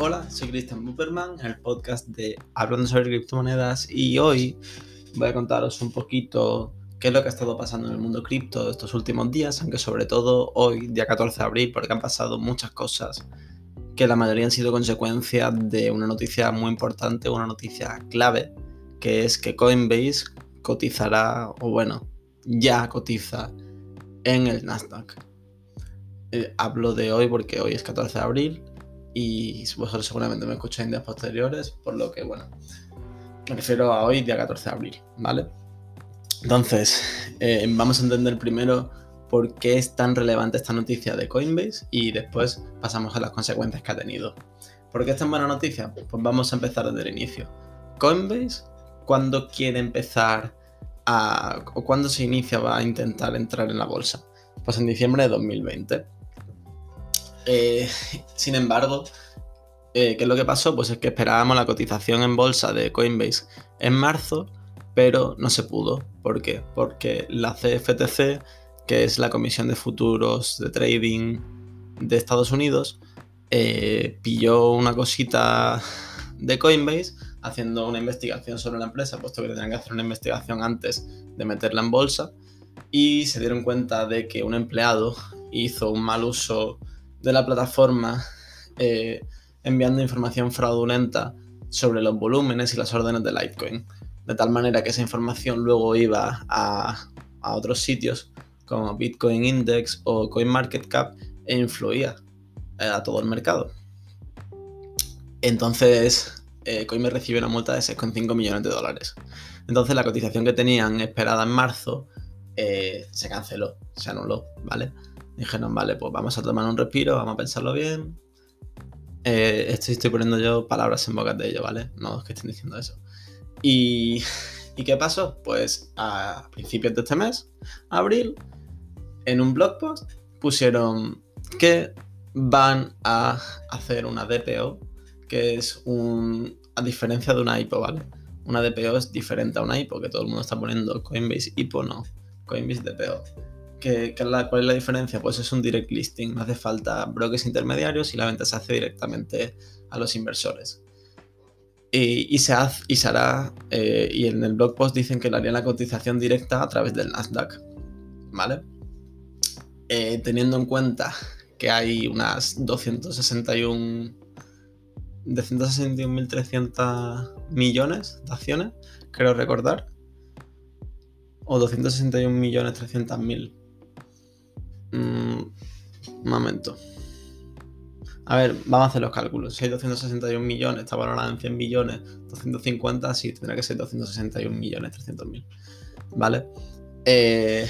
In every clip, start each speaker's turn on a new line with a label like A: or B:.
A: Hola, soy Cristian Buperman, el podcast de Hablando sobre criptomonedas y hoy voy a contaros un poquito qué es lo que ha estado pasando en el mundo cripto estos últimos días, aunque sobre todo hoy, día 14 de abril, porque han pasado muchas cosas que la mayoría han sido consecuencia de una noticia muy importante, una noticia clave, que es que Coinbase cotizará, o bueno, ya cotiza en el Nasdaq. Eh, hablo de hoy porque hoy es 14 de abril y vosotros seguramente me escucháis en días posteriores, por lo que, bueno, me refiero a hoy, día 14 de abril, ¿vale? Entonces, eh, vamos a entender primero por qué es tan relevante esta noticia de Coinbase y después pasamos a las consecuencias que ha tenido. ¿Por qué es tan buena noticia? Pues vamos a empezar desde el inicio. Coinbase, ¿cuándo quiere empezar a... o cuándo se inicia va a intentar entrar en la bolsa? Pues en diciembre de 2020. Eh, sin embargo, eh, ¿qué es lo que pasó? Pues es que esperábamos la cotización en bolsa de Coinbase en marzo, pero no se pudo. ¿Por qué? Porque la CFTC, que es la Comisión de Futuros de Trading de Estados Unidos, eh, pilló una cosita de Coinbase haciendo una investigación sobre la empresa, puesto que tenían que hacer una investigación antes de meterla en bolsa, y se dieron cuenta de que un empleado hizo un mal uso de la plataforma eh, enviando información fraudulenta sobre los volúmenes y las órdenes de Litecoin. De tal manera que esa información luego iba a, otros sitios como Bitcoin Index o CoinMarketCap e influía eh, a todo el mercado. Entonces, eh, Coinbase recibió una multa de 6,5 millones de dólares. Entonces, la cotización que tenían esperada en marzo se canceló, se anuló, ¿vale? Dijeron, vale, pues vamos a tomar un respiro, vamos a pensarlo bien. Eh, estoy, poniendo yo palabras en boca de ellos, ¿vale? No es que estén diciendo eso. Y, ¿Y qué pasó? Pues a principios de este mes, abril, en un blog post pusieron que van a hacer una DPO, que es un. a diferencia de una IPO, ¿vale? Una DPO es diferente a una IPO, que todo el mundo está poniendo Coinbase IPO, no. Coinbase DPO la, ¿Cuál es la diferencia? Pues es un direct listing, no hace falta brokers intermediarios y la venta se hace directamente a los inversores. Y, se, hace, y se hará, eh, y en el blog post dicen que le harían la cotización directa a través del Nasdaq, ¿vale? Eh, teniendo en cuenta que hay unas 261 de 161.300 millones de acciones, creo recordar, o 261.300.000 Mm, un momento. A ver, vamos a hacer los cálculos. Si hay 261 millones, está valorada en 100 millones, 250, sí, tendrá que ser 261 millones, 300 mil. ¿Vale? Eh,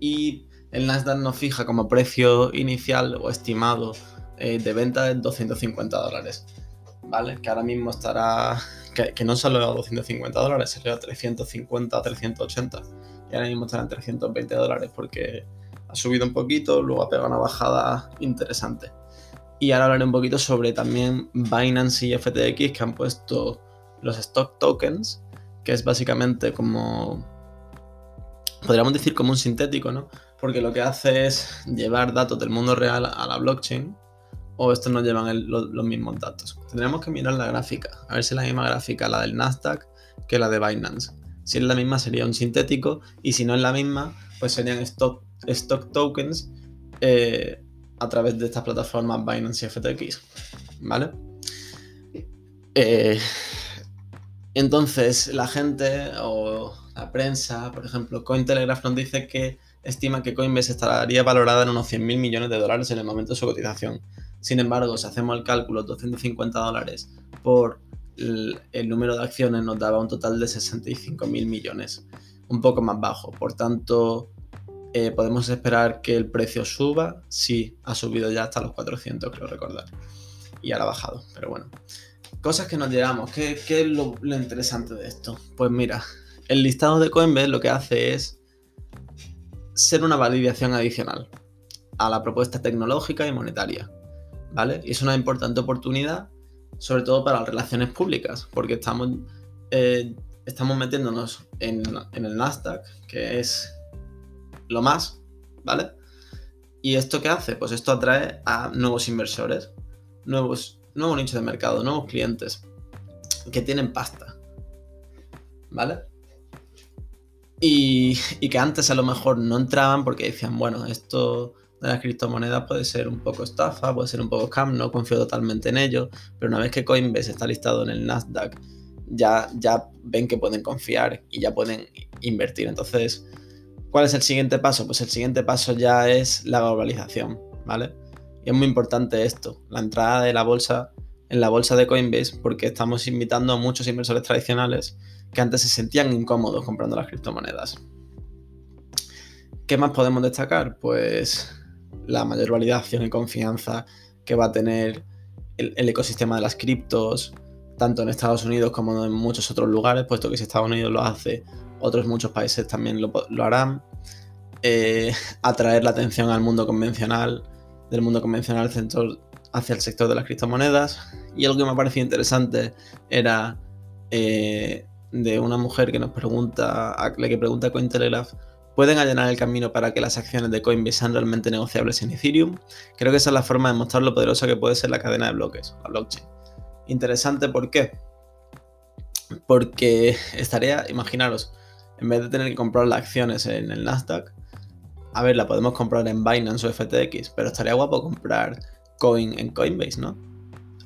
A: y el Nasdaq nos fija como precio inicial o estimado eh, de venta de 250 dólares. ¿Vale? Que ahora mismo estará. Que, no solo a 250 dólares, sería a 350, 380. Y ahora mismo estará en 320 dólares porque subido un poquito, luego ha pegado una bajada interesante. Y ahora hablaré un poquito sobre también Binance y FTX que han puesto los stock tokens, que es básicamente como, podríamos decir como un sintético, ¿no? Porque lo que hace es llevar datos del mundo real a la blockchain, o estos no llevan los mismos datos. Tendríamos que mirar la gráfica, a ver si es la misma gráfica la del Nasdaq que la de Binance. Si es la misma sería un sintético y si no es la misma, pues serían stock stock tokens eh, a través de estas plataformas Binance y FTX. ¿Vale? Eh, entonces, la gente o la prensa, por ejemplo, Cointelegraph nos dice que estima que Coinbase estaría valorada en unos 100.000 millones de dólares en el momento de su cotización. Sin embargo, si hacemos el cálculo 250 dólares por el, el número de acciones, nos daba un total de 65.000 millones, un poco más bajo. Por tanto, eh, ¿Podemos esperar que el precio suba? Sí, ha subido ya hasta los 400, creo recordar. Y ahora ha bajado, pero bueno. Cosas que nos llevamos. ¿Qué, es lo, interesante de esto? Pues mira, el listado de Coinbase lo que hace es ser una validación adicional a la propuesta tecnológica y monetaria. ¿Vale? Y es una importante oportunidad, sobre todo para las relaciones públicas, porque estamos, eh, estamos metiéndonos en, en el Nasdaq, que es lo más, ¿vale? ¿Y esto qué hace? Pues esto atrae a nuevos inversores, nuevos nuevo nicho de mercado, nuevos clientes que tienen pasta. ¿Vale? Y, que antes a lo mejor no entraban porque decían, bueno, esto de las criptomonedas puede ser un poco estafa, puede ser un poco scam, no confío totalmente en ello, pero una vez que Coinbase está listado en el Nasdaq, ya, ya ven que pueden confiar y ya pueden invertir. Entonces, ¿cuál es el siguiente paso? Pues el siguiente paso ya es la globalización, ¿vale? Y es muy importante esto, la entrada de la bolsa en la bolsa de Coinbase, porque estamos invitando a muchos inversores tradicionales que antes se sentían incómodos comprando las criptomonedas. ¿Qué más podemos destacar? Pues la mayor validación y confianza que va a tener el, ecosistema de las criptos, tanto en Estados Unidos como en muchos otros lugares, puesto que si Estados Unidos lo hace, otros muchos países también lo, harán. Eh, atraer la atención al mundo convencional, del mundo convencional hacia el sector de las criptomonedas. Y algo que me ha parecido interesante era eh, de una mujer que nos pregunta, la que pregunta a Cointelegraph pueden allanar el camino para que las acciones de Coinbase sean realmente negociables en Ethereum. Creo que esa es la forma de mostrar lo poderosa que puede ser la cadena de bloques, la blockchain. Interesante, ¿por qué? Porque estaría, imaginaros, en vez de tener que comprar las acciones en el Nasdaq, a ver, la podemos comprar en Binance o FTX, pero estaría guapo comprar coin en Coinbase, ¿no?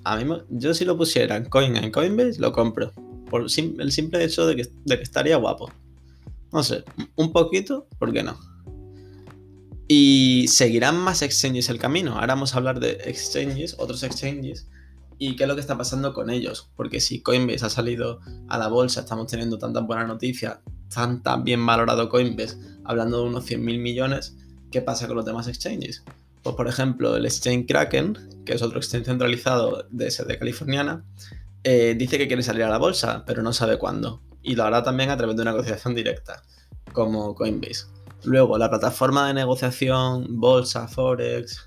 A: A mí, yo si lo pusiera en coin en Coinbase, lo compro. Por el simple hecho de que estaría guapo. No sé, un poquito, ¿por qué no? Y seguirán más exchanges el camino. Ahora vamos a hablar de exchanges, otros exchanges, y qué es lo que está pasando con ellos. Porque si Coinbase ha salido a la bolsa, estamos teniendo tantas buenas noticias, tan, tan bien valorado Coinbase, hablando de unos 100 mil millones, ¿qué pasa con los demás exchanges? Pues por ejemplo, el exchange Kraken, que es otro exchange centralizado de sede californiana, eh, dice que quiere salir a la bolsa, pero no sabe cuándo y lo hará también a través de una negociación directa, como Coinbase. Luego, la plataforma de negociación, bolsa, forex,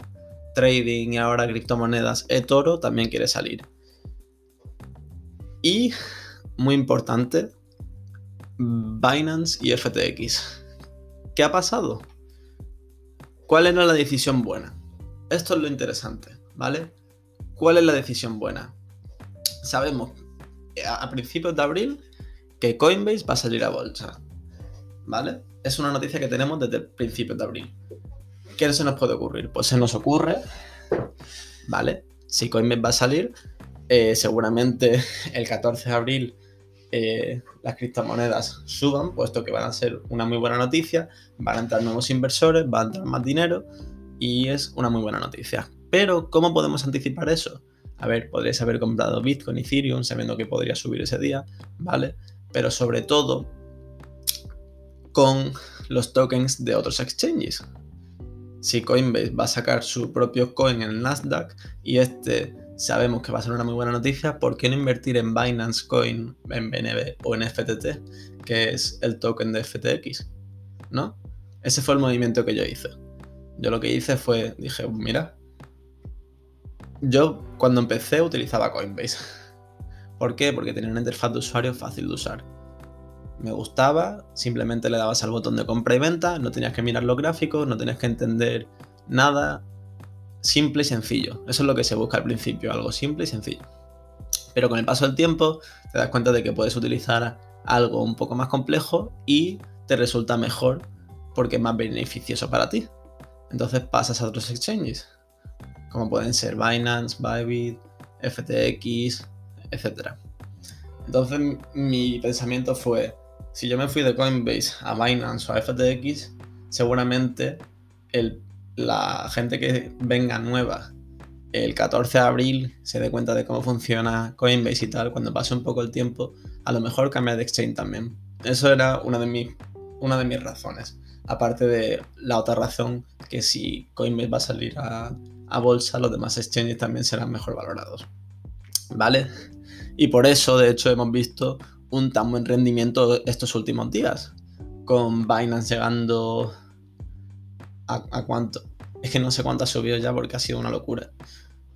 A: trading y ahora criptomonedas eToro también quiere salir. Y, muy importante, Binance y FTX. ¿Qué ha pasado? ¿Cuál era la decisión buena? Esto es lo interesante, ¿vale? ¿Cuál es la decisión buena? Sabemos a principios de abril que Coinbase va a salir a bolsa. ¿Vale? Es una noticia que tenemos desde el principio de abril. ¿Qué se nos puede ocurrir? Pues se nos ocurre, ¿vale? Si Coinbase va a salir, eh, seguramente el 14 de abril eh, las criptomonedas suban, puesto que van a ser una muy buena noticia, van a entrar nuevos inversores, va a entrar más dinero y es una muy buena noticia. Pero, ¿cómo podemos anticipar eso? A ver, podríais haber comprado Bitcoin y Ethereum sabiendo que podría subir ese día, ¿vale? pero sobre todo con los tokens de otros exchanges. Si Coinbase va a sacar su propio coin en Nasdaq y este sabemos que va a ser una muy buena noticia, ¿por qué no invertir en Binance Coin, en BNB o en FTT, que es el token de FTX? ¿No? Ese fue el movimiento que yo hice. Yo lo que hice fue, dije, mira, yo cuando empecé utilizaba Coinbase ¿Por qué? Porque tenía una interfaz de usuario fácil de usar. Me gustaba, simplemente le dabas al botón de compra y venta, no tenías que mirar los gráficos, no tenías que entender nada. Simple y sencillo. Eso es lo que se busca al principio, algo simple y sencillo. Pero con el paso del tiempo te das cuenta de que puedes utilizar algo un poco más complejo y te resulta mejor porque es más beneficioso para ti. Entonces pasas a otros exchanges, como pueden ser Binance, Bybit, FTX, etc. Entonces mi pensamiento fue, si yo me fui de Coinbase a Binance o a FTX, seguramente la gente que venga nueva el 14 de abril se dé cuenta de cómo funciona Coinbase y tal, cuando pase un poco el tiempo, a lo mejor cambia de exchange también. Eso era una de mis, una de mis razones. Aparte de la otra razón, que si Coinbase va a salir a, a bolsa, los demás exchanges también serán mejor valorados. ¿Vale? Y por eso, de hecho, hemos visto un tan buen rendimiento estos últimos días. Con Binance llegando a, cuánto. Es que no sé cuánto ha subido ya porque ha sido una locura.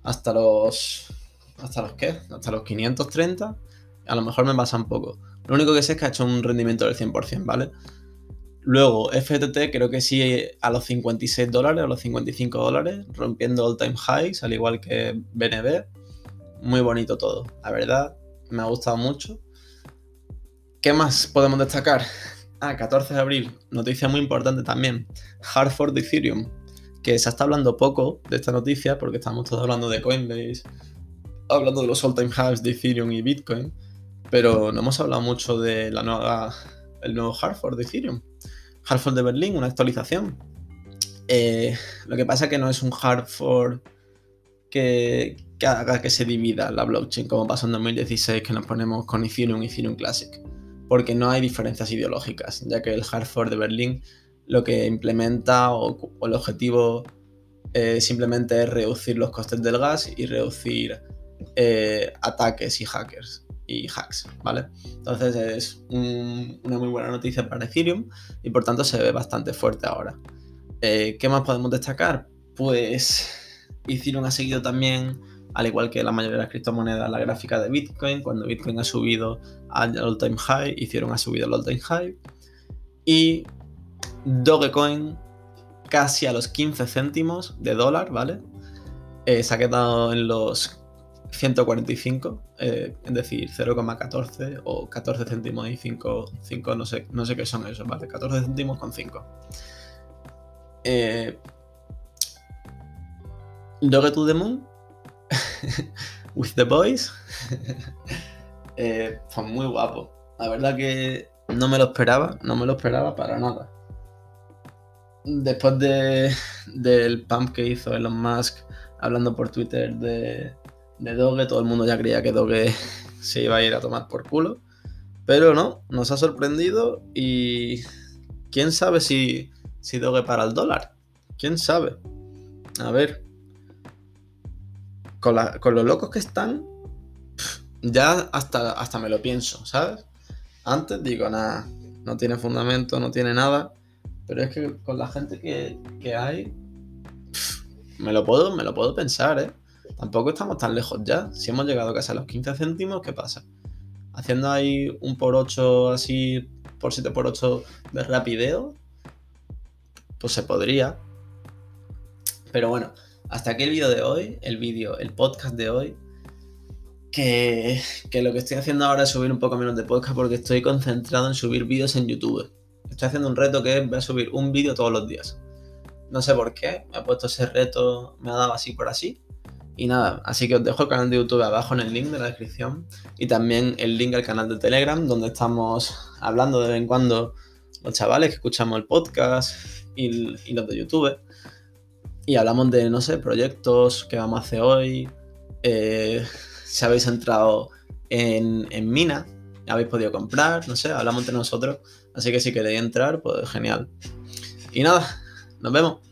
A: Hasta los. ¿Hasta los qué? Hasta los 530. A lo mejor me pasa un poco. Lo único que sé es que ha hecho un rendimiento del 100%, ¿vale? Luego, FTT creo que sí a los 56 dólares, a los 55 dólares, rompiendo all time highs, al igual que BNB. muy bonito todo. La verdad, me ha gustado mucho. ¿Qué más podemos destacar? Ah, 14 de abril, noticia muy importante también. Hartford de Ethereum, que se está hablando poco de esta noticia porque estamos todos hablando de Coinbase, hablando de los all-time highs de Ethereum y Bitcoin, pero no hemos hablado mucho de la nueva, el nuevo Hartford de Ethereum. Hartford de Berlín, una actualización. Eh, lo que pasa es que no es un Hartford que, que, haga que se divida la blockchain, como pasó en 2016, que nos ponemos con Ethereum y Ethereum Classic. Porque no hay diferencias ideológicas, ya que el Hartford de Berlín lo que implementa o, el objetivo eh, simplemente es reducir los costes del gas y reducir eh, ataques y hackers y hacks, ¿vale? Entonces es un, una muy buena noticia para Ethereum y por tanto se ve bastante fuerte ahora. Eh, ¿Qué más podemos destacar? Pues Ethereum ha seguido también, al igual que la mayoría de las criptomonedas, la gráfica de Bitcoin. Cuando Bitcoin ha subido al all-time high, Ethereum ha subido al all-time high. Y Dogecoin casi a los 15 céntimos de dólar, ¿vale? Eh, se ha quedado en los 145, eh, es decir, 0,14 o 14 céntimos y 5, 5 no, sé, no sé qué son esos, ¿vale? 14 céntimos con 5. Eh, Doge to the Moon with the boys. eh, fue muy guapo. La verdad que no me lo esperaba, no me lo esperaba para nada. Después de, del pump que hizo Elon Musk hablando por Twitter de, de Doge, todo el mundo ya creía que Doge se iba a ir a tomar por culo. Pero no, nos ha sorprendido y quién sabe si, si Doge para el dólar. ¿Quién sabe? A ver. Con, los locos que están, ya hasta, hasta me lo pienso, ¿sabes? Antes digo, nada, no tiene fundamento, no tiene nada. Pero es que con la gente que, que hay, me lo, puedo, me lo puedo pensar, ¿eh? Tampoco estamos tan lejos ya. Si hemos llegado casi a los 15 céntimos, ¿qué pasa? Haciendo ahí un por 8 así, por 7 por 8 de rapideo, pues se podría. Pero bueno, hasta aquí el vídeo de hoy, el vídeo, el podcast de hoy. Que, que, lo que estoy haciendo ahora es subir un poco menos de podcast porque estoy concentrado en subir vídeos en YouTube. Estoy haciendo un reto que es voy a subir un vídeo todos los días. No sé por qué, me ha puesto ese reto, me ha dado así por así. Y nada, así que os dejo el canal de YouTube abajo en el link de la descripción y también el link al canal de Telegram donde estamos hablando de vez en cuando los chavales que escuchamos el podcast y, y los de YouTube. Y hablamos de, no sé, proyectos que vamos a hacer hoy. Eh, si habéis entrado en, en Mina, habéis podido comprar, no sé, hablamos entre nosotros. Así que si queréis entrar, pues genial. Y nada, nos vemos.